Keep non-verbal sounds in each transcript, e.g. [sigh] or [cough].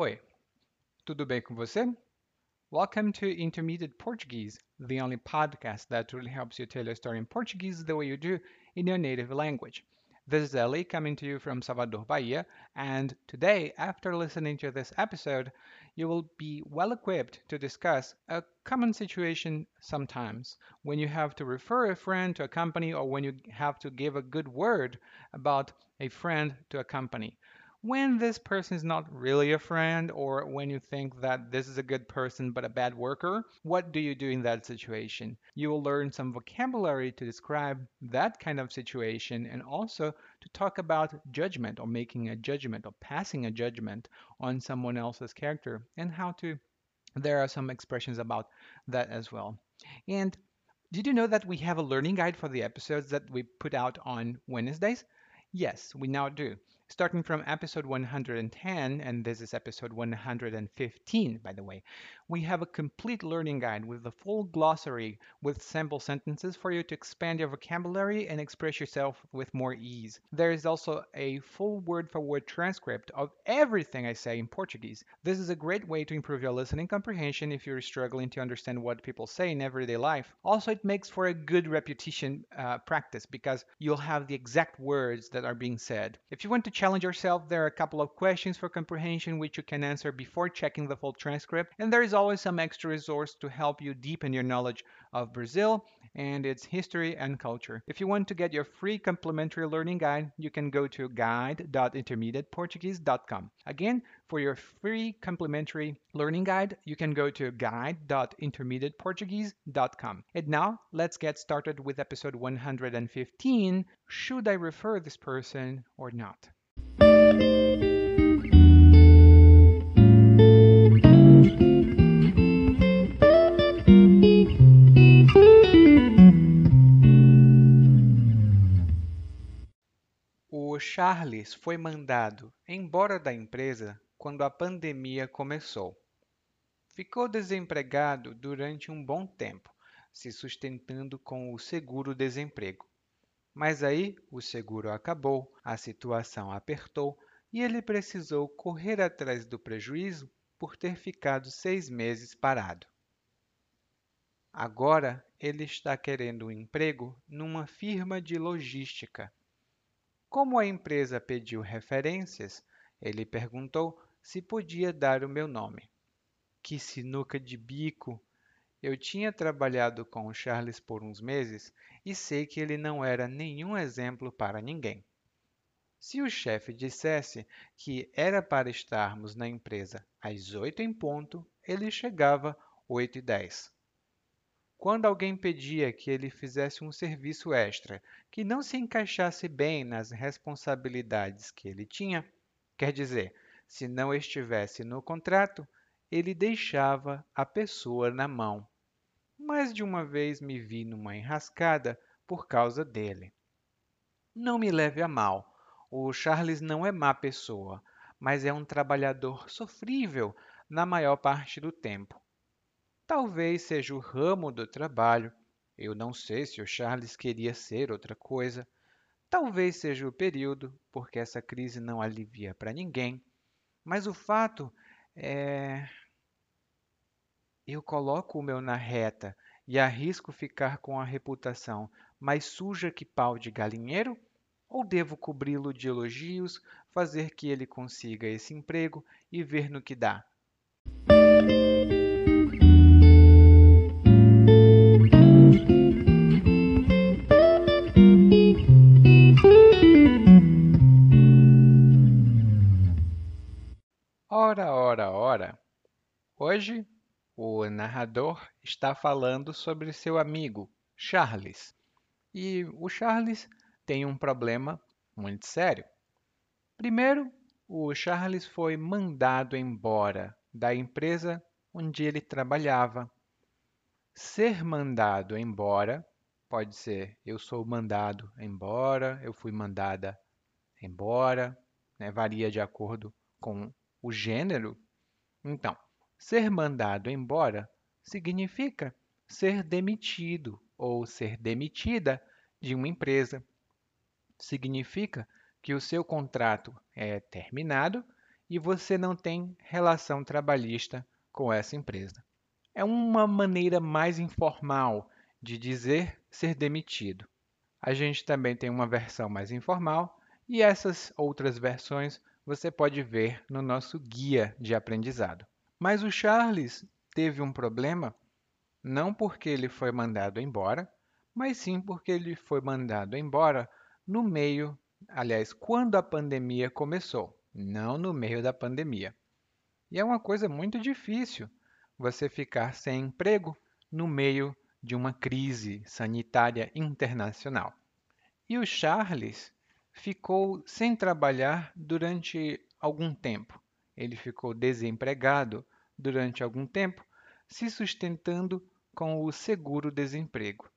Oi, tudo bem com você? Welcome to Intermediate Portuguese, the only podcast that really helps you tell your story in Portuguese the way you do in your native language. This is Ellie coming to you from Salvador, Bahia, and today, after listening to this episode, you will be well equipped to discuss a common situation sometimes when you have to refer a friend to a company or when you have to give a good word about a friend to a company when this person is not really a friend or when you think that this is a good person but a bad worker, what do you do in that situation? You will learn some vocabulary to describe that kind of situation and also to talk about judgment or making a judgment or passing a judgment on someone else's character and how to. There are some expressions about that as well. And did you know that we have a learning guide for the episodes that we put out on Wednesdays? Yes, we now do starting from episode 110, and this is episode 115, by the way, we have a complete learning guide with a full glossary with sample sentences for you to expand your vocabulary and express yourself with more ease. There is also a full word for word transcript of everything I say in Portuguese. This is a great way to improve your listening comprehension if you're struggling to understand what people say in everyday life. Also, it makes for a good repetition uh, practice because you'll have the exact words that are being said. If you want to challenge yourself, there are a couple of questions for comprehension which you can answer before checking the full transcript, and there is always some extra resource to help you deepen your knowledge of Brazil and its history and culture. If you want to get your free complimentary learning guide, you can go to guide.intermediateportuguese.com. Again, for your free complimentary learning guide, you can go to guide.intermediateportuguese.com. And now, let's get started with episode 115 Should I refer this person or not? O Charles foi mandado embora da empresa quando a pandemia começou. Ficou desempregado durante um bom tempo, se sustentando com o seguro-desemprego. Mas aí o seguro acabou, a situação apertou e ele precisou correr atrás do prejuízo por ter ficado seis meses parado. Agora ele está querendo um emprego numa firma de logística como a empresa pediu referências, ele perguntou se podia dar o meu nome. Que sinuca de bico! Eu tinha trabalhado com o Charles por uns meses e sei que ele não era nenhum exemplo para ninguém. Se o chefe dissesse que era para estarmos na empresa às oito em ponto, ele chegava oito e dez. Quando alguém pedia que ele fizesse um serviço extra que não se encaixasse bem nas responsabilidades que ele tinha, quer dizer, se não estivesse no contrato, ele deixava a pessoa na mão. Mais de uma vez me vi numa enrascada por causa dele. Não me leve a mal. O Charles não é má pessoa, mas é um trabalhador sofrível na maior parte do tempo. Talvez seja o ramo do trabalho. Eu não sei se o Charles queria ser outra coisa. Talvez seja o período, porque essa crise não alivia para ninguém. Mas o fato é. Eu coloco o meu na reta e arrisco ficar com a reputação mais suja que pau de galinheiro? Ou devo cobri-lo de elogios, fazer que ele consiga esse emprego e ver no que dá? Ora, ora! Hoje o narrador está falando sobre seu amigo Charles. E o Charles tem um problema muito sério. Primeiro, o Charles foi mandado embora da empresa onde ele trabalhava. Ser mandado embora pode ser eu sou mandado embora, eu fui mandada embora, né? varia de acordo com o gênero. Então, ser mandado embora significa ser demitido ou ser demitida de uma empresa. Significa que o seu contrato é terminado e você não tem relação trabalhista com essa empresa. É uma maneira mais informal de dizer ser demitido. A gente também tem uma versão mais informal e essas outras versões você pode ver no nosso guia de aprendizado. Mas o Charles teve um problema não porque ele foi mandado embora, mas sim porque ele foi mandado embora no meio, aliás, quando a pandemia começou, não no meio da pandemia. E é uma coisa muito difícil você ficar sem emprego no meio de uma crise sanitária internacional. E o Charles ficou sem trabalhar durante algum tempo. Ele ficou desempregado durante algum tempo, se sustentando com o seguro-desemprego.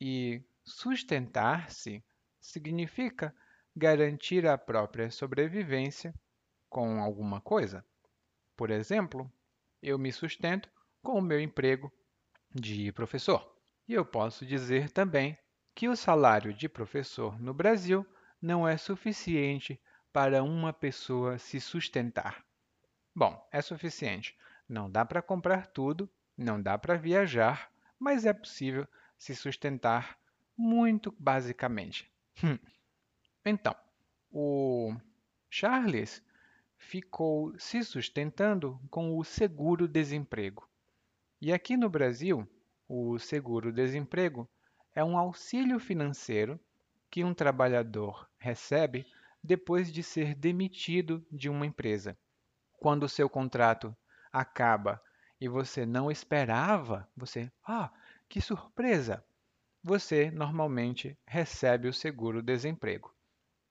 E sustentar-se significa garantir a própria sobrevivência com alguma coisa. Por exemplo, eu me sustento com o meu emprego de professor. E eu posso dizer também que o salário de professor no Brasil não é suficiente para uma pessoa se sustentar. Bom, é suficiente. Não dá para comprar tudo, não dá para viajar, mas é possível se sustentar muito basicamente. Hum. Então, o Charles ficou se sustentando com o seguro-desemprego. E aqui no Brasil, o seguro-desemprego é um auxílio financeiro que um trabalhador recebe depois de ser demitido de uma empresa. Quando o seu contrato acaba e você não esperava, você, ah, que surpresa! Você normalmente recebe o seguro-desemprego.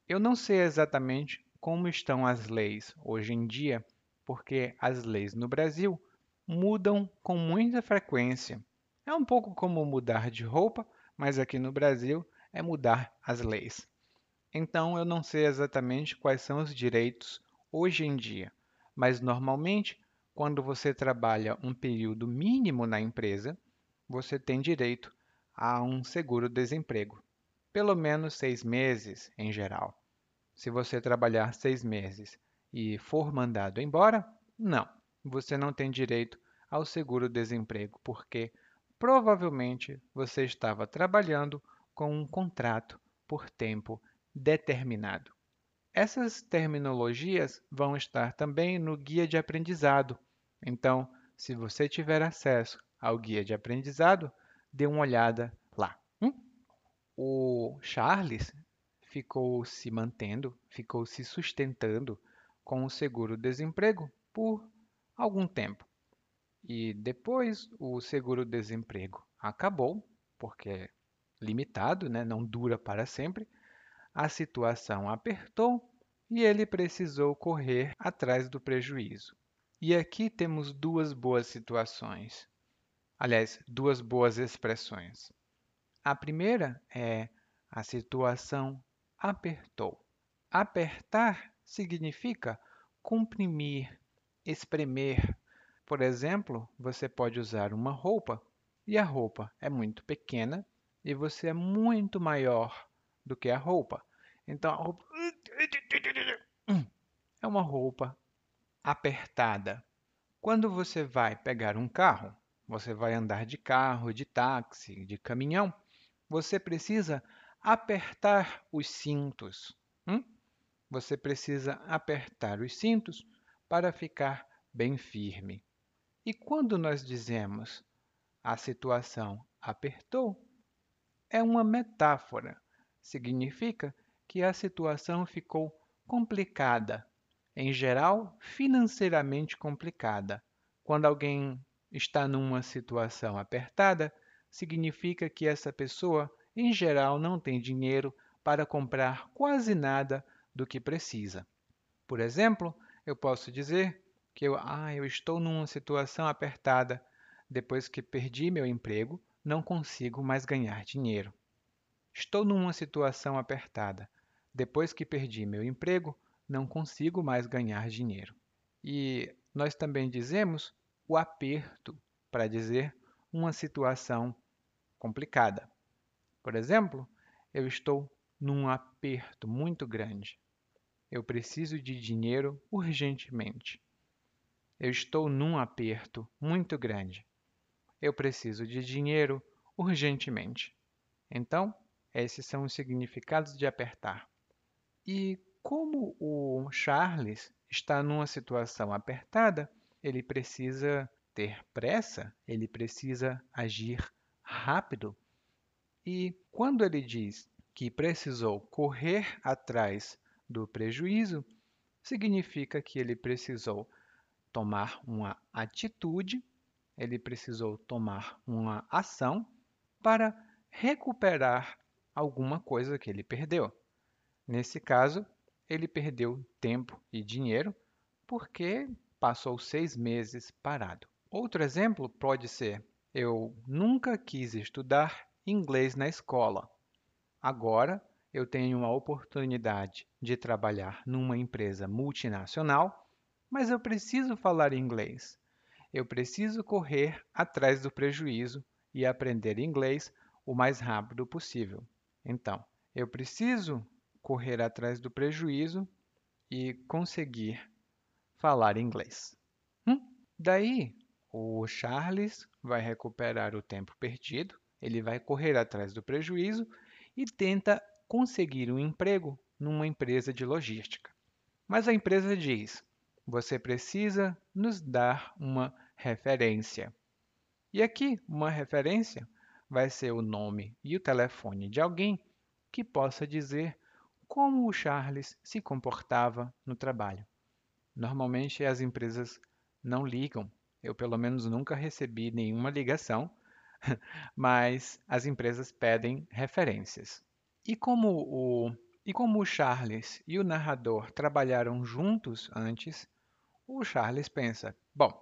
Eu não sei exatamente como estão as leis hoje em dia, porque as leis no Brasil mudam com muita frequência. É um pouco como mudar de roupa, mas aqui no Brasil é mudar as leis. Então eu não sei exatamente quais são os direitos hoje em dia, mas normalmente, quando você trabalha um período mínimo na empresa, você tem direito a um seguro-desemprego, pelo menos seis meses em geral. Se você trabalhar seis meses e for mandado embora, não, você não tem direito ao seguro-desemprego, porque provavelmente você estava trabalhando com um contrato por tempo determinado. Essas terminologias vão estar também no guia de aprendizado. Então, se você tiver acesso ao guia de aprendizado, dê uma olhada lá. Hum? O Charles ficou se mantendo, ficou se sustentando com o seguro-desemprego por algum tempo. E depois o seguro-desemprego acabou, porque é limitado, né? não dura para sempre. A situação apertou e ele precisou correr atrás do prejuízo. E aqui temos duas boas situações. Aliás, duas boas expressões. A primeira é a situação apertou. Apertar significa comprimir, espremer, por exemplo, você pode usar uma roupa e a roupa é muito pequena e você é muito maior do que a roupa. Então, a roupa é uma roupa apertada. Quando você vai pegar um carro, você vai andar de carro, de táxi, de caminhão, você precisa apertar os cintos. Hum? Você precisa apertar os cintos para ficar bem firme. E quando nós dizemos a situação apertou, é uma metáfora. Significa que a situação ficou complicada, em geral, financeiramente complicada. Quando alguém está numa situação apertada, significa que essa pessoa, em geral, não tem dinheiro para comprar quase nada do que precisa. Por exemplo, eu posso dizer que eu, ah, eu estou numa situação apertada. Depois que perdi meu emprego, não consigo mais ganhar dinheiro. Estou numa situação apertada. Depois que perdi meu emprego, não consigo mais ganhar dinheiro. E nós também dizemos o aperto para dizer uma situação complicada. Por exemplo, eu estou num aperto muito grande. Eu preciso de dinheiro urgentemente. Eu estou num aperto muito grande. Eu preciso de dinheiro urgentemente. Então, esses são os significados de apertar. E como o Charles está numa situação apertada, ele precisa ter pressa, ele precisa agir rápido. E quando ele diz que precisou correr atrás do prejuízo, significa que ele precisou tomar uma atitude, ele precisou tomar uma ação para recuperar alguma coisa que ele perdeu. Nesse caso, ele perdeu tempo e dinheiro porque passou seis meses parado. Outro exemplo pode ser: eu nunca quis estudar inglês na escola. Agora eu tenho uma oportunidade de trabalhar numa empresa multinacional, mas eu preciso falar inglês. Eu preciso correr atrás do prejuízo e aprender inglês o mais rápido possível. Então, eu preciso correr atrás do prejuízo e conseguir falar inglês. Hum? Daí, o Charles vai recuperar o tempo perdido, ele vai correr atrás do prejuízo e tenta conseguir um emprego numa empresa de logística. Mas a empresa diz: você precisa nos dar uma referência. E aqui, uma referência vai ser o nome e o telefone de alguém que possa dizer como o Charles se comportava no trabalho. Normalmente as empresas não ligam, eu pelo menos nunca recebi nenhuma ligação, [laughs] mas as empresas pedem referências. E como o, e como o Charles e o narrador trabalharam juntos antes, o Charles pensa: bom,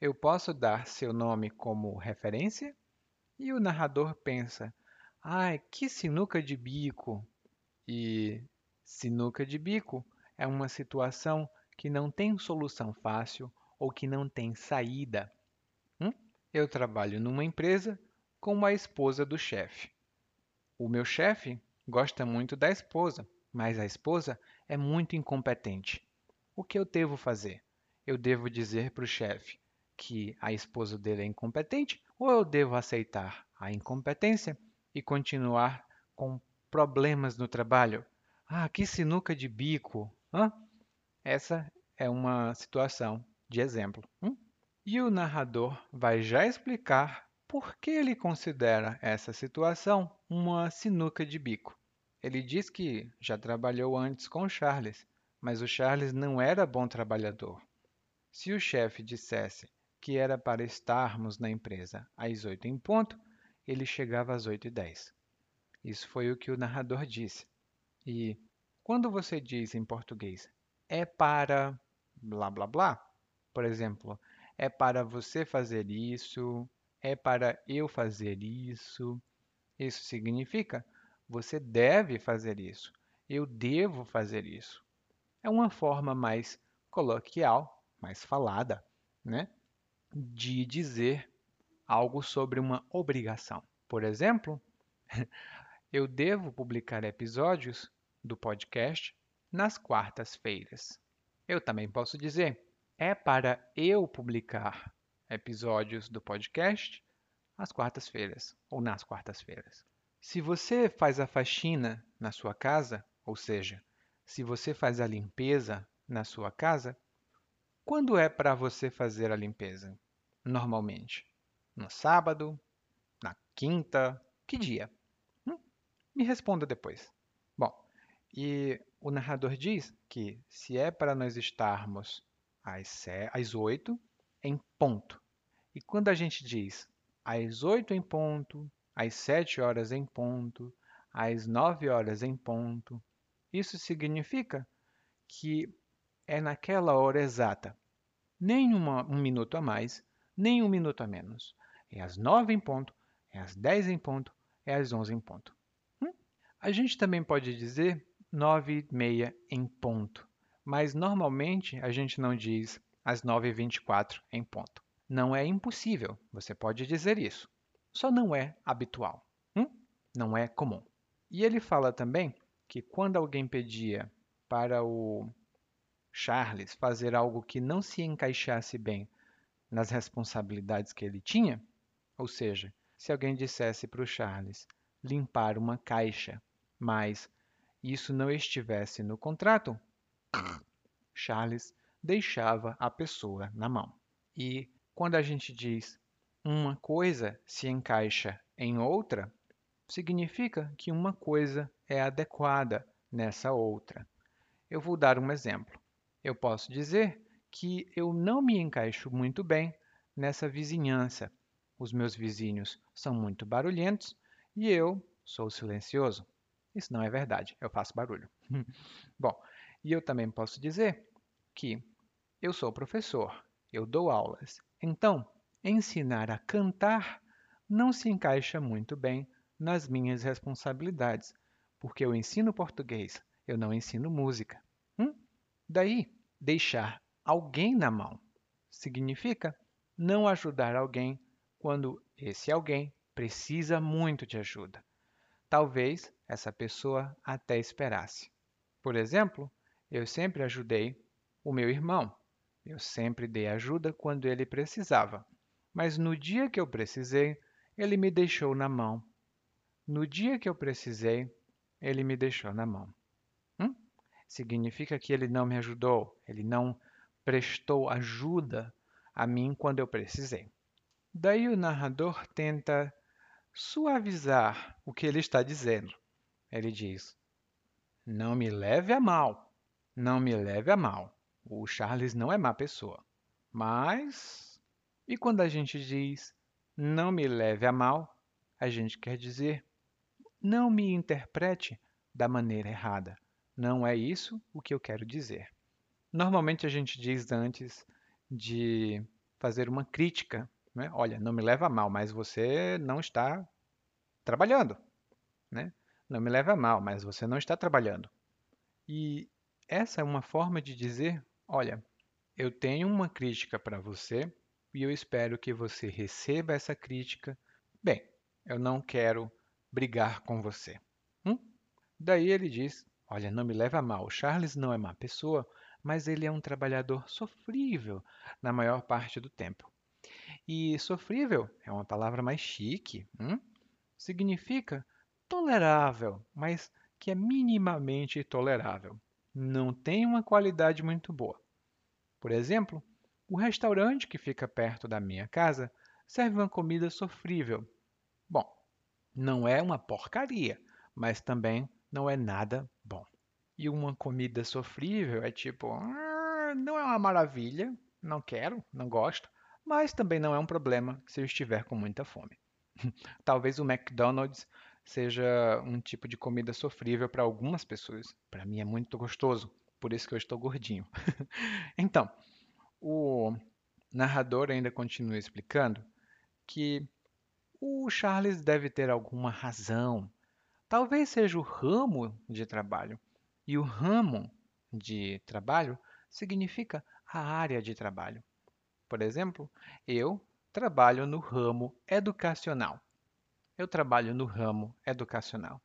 eu posso dar seu nome como referência? E o narrador pensa: ai, que sinuca de bico! E sinuca de bico é uma situação que não tem solução fácil ou que não tem saída. Hum? Eu trabalho numa empresa com a esposa do chefe. O meu chefe gosta muito da esposa, mas a esposa é muito incompetente. O que eu devo fazer? Eu devo dizer para o chefe que a esposa dele é incompetente ou eu devo aceitar a incompetência e continuar com problemas no trabalho. Ah, que sinuca de bico! Hã? Essa é uma situação de exemplo. Hum? E o narrador vai já explicar por que ele considera essa situação uma sinuca de bico. Ele diz que já trabalhou antes com Charles, mas o Charles não era bom trabalhador. Se o chefe dissesse que era para estarmos na empresa às oito em ponto, ele chegava às oito e dez. Isso foi o que o narrador disse. E quando você diz em português é para blá blá blá, por exemplo, é para você fazer isso, é para eu fazer isso. Isso significa você deve fazer isso, eu devo fazer isso. É uma forma mais coloquial, mais falada, né, de dizer algo sobre uma obrigação. Por exemplo, [laughs] eu devo publicar episódios do podcast nas quartas-feiras. Eu também posso dizer, é para eu publicar episódios do podcast às quartas-feiras ou nas quartas-feiras. Se você faz a faxina na sua casa, ou seja, se você faz a limpeza na sua casa, quando é para você fazer a limpeza? Normalmente, no sábado, na quinta, que dia? Hum? Me responda depois. Bom, e o narrador diz que se é para nós estarmos às, às 8 em ponto. E quando a gente diz às 8 em ponto, às 7 horas em ponto, às 9 horas em ponto, isso significa que é naquela hora exata. Nem uma, um minuto a mais, nem um minuto a menos. É às 9 em ponto, é às 10 em ponto, é às 11 em ponto. Hum? A gente também pode dizer 9 e meia em ponto, mas normalmente a gente não diz às 9h24 em ponto. Não é impossível, você pode dizer isso, só não é habitual, hum? não é comum. E ele fala também que quando alguém pedia para o Charles fazer algo que não se encaixasse bem nas responsabilidades que ele tinha, ou seja, se alguém dissesse para o Charles limpar uma caixa, mas isso não estivesse no contrato, Charles deixava a pessoa na mão. E quando a gente diz uma coisa se encaixa em outra, significa que uma coisa é adequada nessa outra. Eu vou dar um exemplo. Eu posso dizer que eu não me encaixo muito bem nessa vizinhança. Os meus vizinhos são muito barulhentos e eu sou silencioso. Isso não é verdade, eu faço barulho. [laughs] Bom, e eu também posso dizer que eu sou professor, eu dou aulas. Então, ensinar a cantar não se encaixa muito bem nas minhas responsabilidades, porque eu ensino português, eu não ensino música. Daí, deixar alguém na mão significa não ajudar alguém quando esse alguém precisa muito de ajuda. Talvez essa pessoa até esperasse. Por exemplo, eu sempre ajudei o meu irmão. Eu sempre dei ajuda quando ele precisava. Mas no dia que eu precisei, ele me deixou na mão. No dia que eu precisei, ele me deixou na mão. Significa que ele não me ajudou, ele não prestou ajuda a mim quando eu precisei. Daí o narrador tenta suavizar o que ele está dizendo. Ele diz: Não me leve a mal, não me leve a mal. O Charles não é má pessoa. Mas. E quando a gente diz não me leve a mal, a gente quer dizer não me interprete da maneira errada. Não é isso o que eu quero dizer. Normalmente a gente diz antes de fazer uma crítica, né? Olha, não me leva a mal, mas você não está trabalhando, né? Não me leva a mal, mas você não está trabalhando. E essa é uma forma de dizer, olha, eu tenho uma crítica para você e eu espero que você receba essa crítica. Bem, eu não quero brigar com você. Hum? Daí ele diz: Olha, não me leva a mal, Charles não é má pessoa, mas ele é um trabalhador sofrível na maior parte do tempo. E sofrível é uma palavra mais chique. Hum? Significa tolerável, mas que é minimamente tolerável. Não tem uma qualidade muito boa. Por exemplo, o restaurante que fica perto da minha casa serve uma comida sofrível. Bom, não é uma porcaria, mas também não é nada bom. E uma comida sofrível é tipo, ah, não é uma maravilha, não quero, não gosto, mas também não é um problema se eu estiver com muita fome. [laughs] Talvez o McDonald's seja um tipo de comida sofrível para algumas pessoas. Para mim é muito gostoso, por isso que eu estou gordinho. [laughs] então, o narrador ainda continua explicando que o Charles deve ter alguma razão. Talvez seja o ramo de trabalho. E o ramo de trabalho significa a área de trabalho. Por exemplo, eu trabalho no ramo educacional. Eu trabalho no ramo educacional.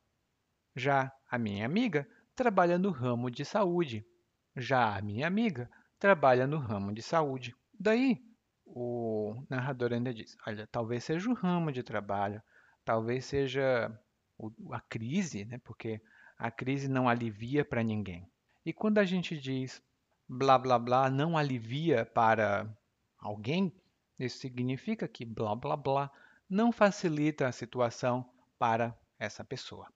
Já a minha amiga trabalha no ramo de saúde. Já a minha amiga trabalha no ramo de saúde. Daí, o narrador ainda diz: olha, talvez seja o ramo de trabalho, talvez seja a crise, né? porque a crise não alivia para ninguém. E quando a gente diz blá blá blá não alivia para alguém, isso significa que blá blá blá não facilita a situação para essa pessoa.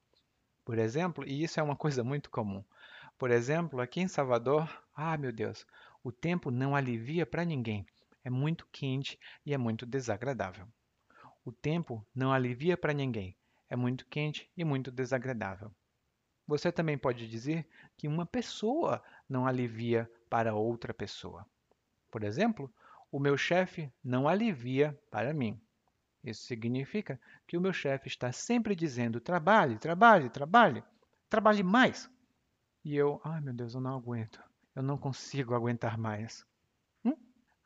Por exemplo, e isso é uma coisa muito comum. Por exemplo, aqui em Salvador, ah, meu Deus, o tempo não alivia para ninguém. É muito quente e é muito desagradável. O tempo não alivia para ninguém. É muito quente e muito desagradável. Você também pode dizer que uma pessoa não alivia para outra pessoa. Por exemplo, o meu chefe não alivia para mim. Isso significa que o meu chefe está sempre dizendo: trabalhe, trabalhe, trabalhe, trabalhe mais. E eu, ai meu Deus, eu não aguento. Eu não consigo aguentar mais. Hum?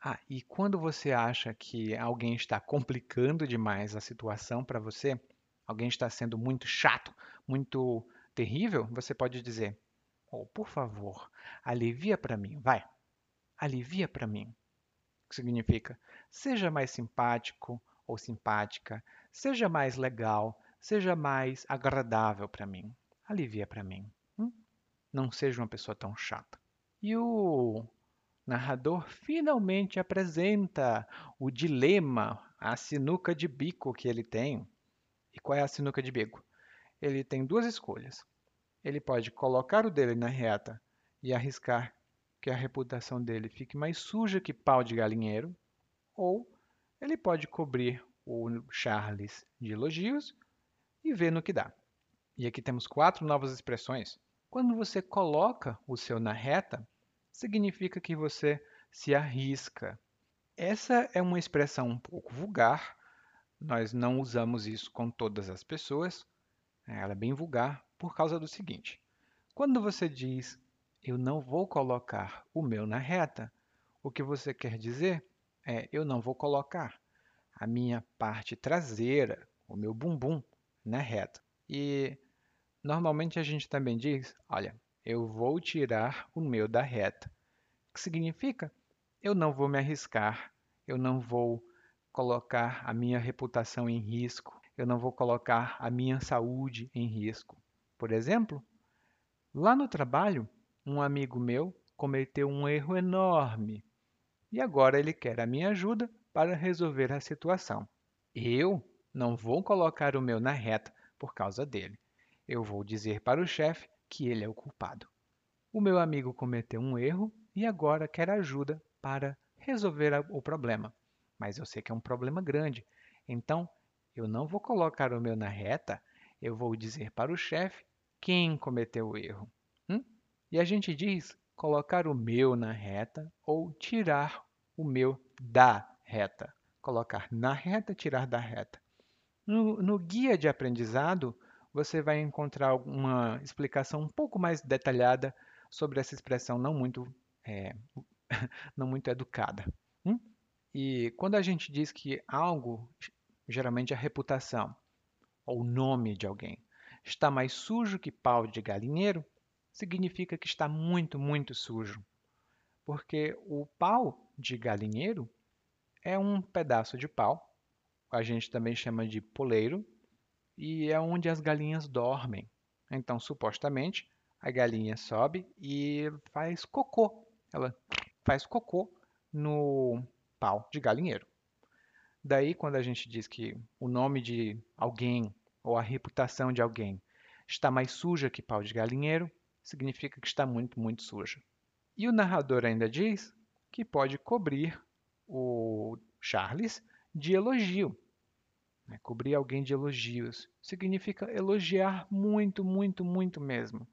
Ah, e quando você acha que alguém está complicando demais a situação para você, alguém está sendo muito chato, muito terrível, você pode dizer: ou por favor, alivia para mim, vai. Alivia para mim. O que significa? Seja mais simpático ou simpática, seja mais legal, seja mais agradável para mim. Alivia para mim. Hum? Não seja uma pessoa tão chata. E o narrador finalmente apresenta o dilema, a sinuca de bico que ele tem. E qual é a sinuca de bico? Ele tem duas escolhas. Ele pode colocar o dele na reta e arriscar que a reputação dele fique mais suja que pau de galinheiro, ou ele pode cobrir o Charles de elogios e ver no que dá. E aqui temos quatro novas expressões. Quando você coloca o seu na reta, significa que você se arrisca. Essa é uma expressão um pouco vulgar, nós não usamos isso com todas as pessoas, ela é bem vulgar por causa do seguinte: quando você diz eu não vou colocar o meu na reta, o que você quer dizer é eu não vou colocar a minha parte traseira, o meu bumbum, na reta. E normalmente a gente também diz, olha, eu vou tirar o meu da reta. O que significa? Eu não vou me arriscar, eu não vou colocar a minha reputação em risco, eu não vou colocar a minha saúde em risco. Por exemplo, lá no trabalho, um amigo meu cometeu um erro enorme e agora ele quer a minha ajuda para resolver a situação. Eu não vou colocar o meu na reta por causa dele. Eu vou dizer para o chefe que ele é o culpado. O meu amigo cometeu um erro e agora quer ajuda para resolver o problema. Mas eu sei que é um problema grande. Então, eu não vou colocar o meu na reta, eu vou dizer para o chefe quem cometeu o erro. Hum? E a gente diz colocar o meu na reta ou tirar o meu da reta. Colocar na reta, tirar da reta. No, no guia de aprendizado, você vai encontrar uma explicação um pouco mais detalhada sobre essa expressão não muito, é, [laughs] não muito educada. E quando a gente diz que algo, geralmente a reputação ou o nome de alguém, está mais sujo que pau de galinheiro, significa que está muito, muito sujo. Porque o pau de galinheiro é um pedaço de pau, a gente também chama de poleiro, e é onde as galinhas dormem. Então, supostamente, a galinha sobe e faz cocô. Ela faz cocô no pau de galinheiro. Daí, quando a gente diz que o nome de alguém ou a reputação de alguém está mais suja que pau de galinheiro, significa que está muito, muito suja. E o narrador ainda diz que pode cobrir o Charles de elogio. Né? Cobrir alguém de elogios significa elogiar muito, muito, muito mesmo.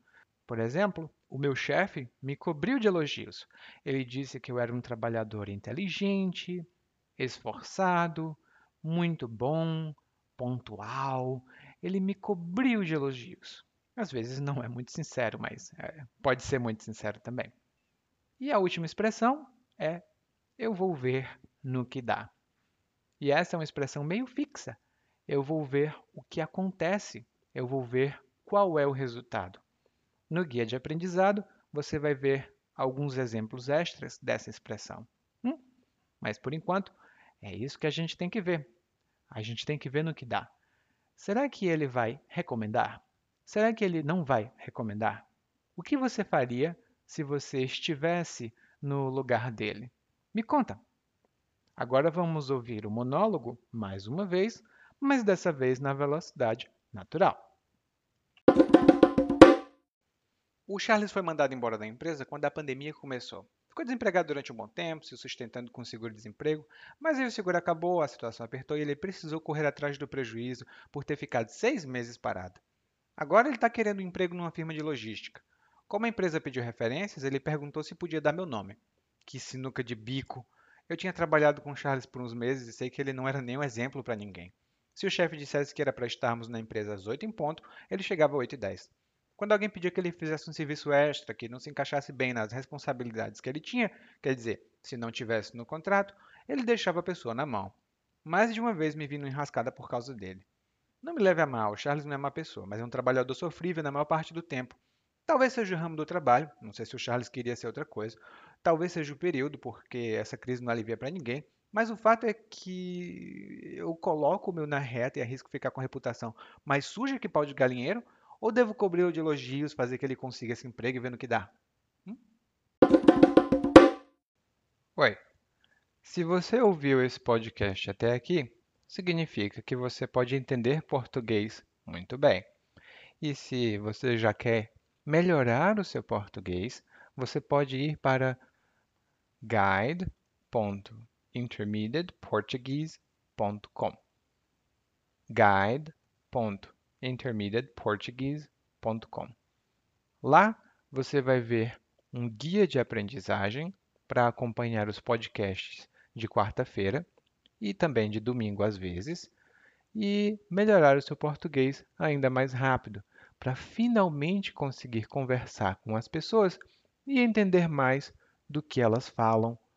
Por exemplo, o meu chefe me cobriu de elogios. Ele disse que eu era um trabalhador inteligente, esforçado, muito bom, pontual. Ele me cobriu de elogios. Às vezes não é muito sincero, mas é, pode ser muito sincero também. E a última expressão é eu vou ver no que dá. E essa é uma expressão meio fixa. Eu vou ver o que acontece, eu vou ver qual é o resultado. No guia de aprendizado, você vai ver alguns exemplos extras dessa expressão. Hum? Mas por enquanto, é isso que a gente tem que ver. A gente tem que ver no que dá. Será que ele vai recomendar? Será que ele não vai recomendar? O que você faria se você estivesse no lugar dele? Me conta! Agora vamos ouvir o monólogo mais uma vez, mas dessa vez na velocidade natural. O Charles foi mandado embora da empresa quando a pandemia começou. Ficou desempregado durante um bom tempo, se sustentando com seguro-desemprego, mas aí o seguro acabou, a situação apertou e ele precisou correr atrás do prejuízo por ter ficado seis meses parado. Agora ele está querendo um emprego numa firma de logística. Como a empresa pediu referências, ele perguntou se podia dar meu nome. Que sinuca de bico! Eu tinha trabalhado com Charles por uns meses e sei que ele não era nenhum exemplo para ninguém. Se o chefe dissesse que era para estarmos na empresa às 8 em ponto, ele chegava às 8 e 10. Quando alguém pedia que ele fizesse um serviço extra que não se encaixasse bem nas responsabilidades que ele tinha, quer dizer, se não tivesse no contrato, ele deixava a pessoa na mão. Mais de uma vez me vi enrascada por causa dele. Não me leve a mal, Charles não é má pessoa, mas é um trabalhador sofrível na maior parte do tempo. Talvez seja o ramo do trabalho, não sei se o Charles queria ser outra coisa. Talvez seja o período, porque essa crise não alivia para ninguém. Mas o fato é que eu coloco o meu na reta e arrisco ficar com reputação mais suja que pau de galinheiro, ou devo cobrir-o de elogios, fazer que ele consiga esse emprego e ver no que dá? Hum? Oi. Se você ouviu esse podcast até aqui, significa que você pode entender português muito bem. E se você já quer melhorar o seu português, você pode ir para guide.intermediateportuguese.com guide.intermediateportuguese.com Lá você vai ver um guia de aprendizagem para acompanhar os podcasts de quarta-feira e também de domingo às vezes e melhorar o seu português ainda mais rápido para finalmente conseguir conversar com as pessoas e entender mais do que elas falam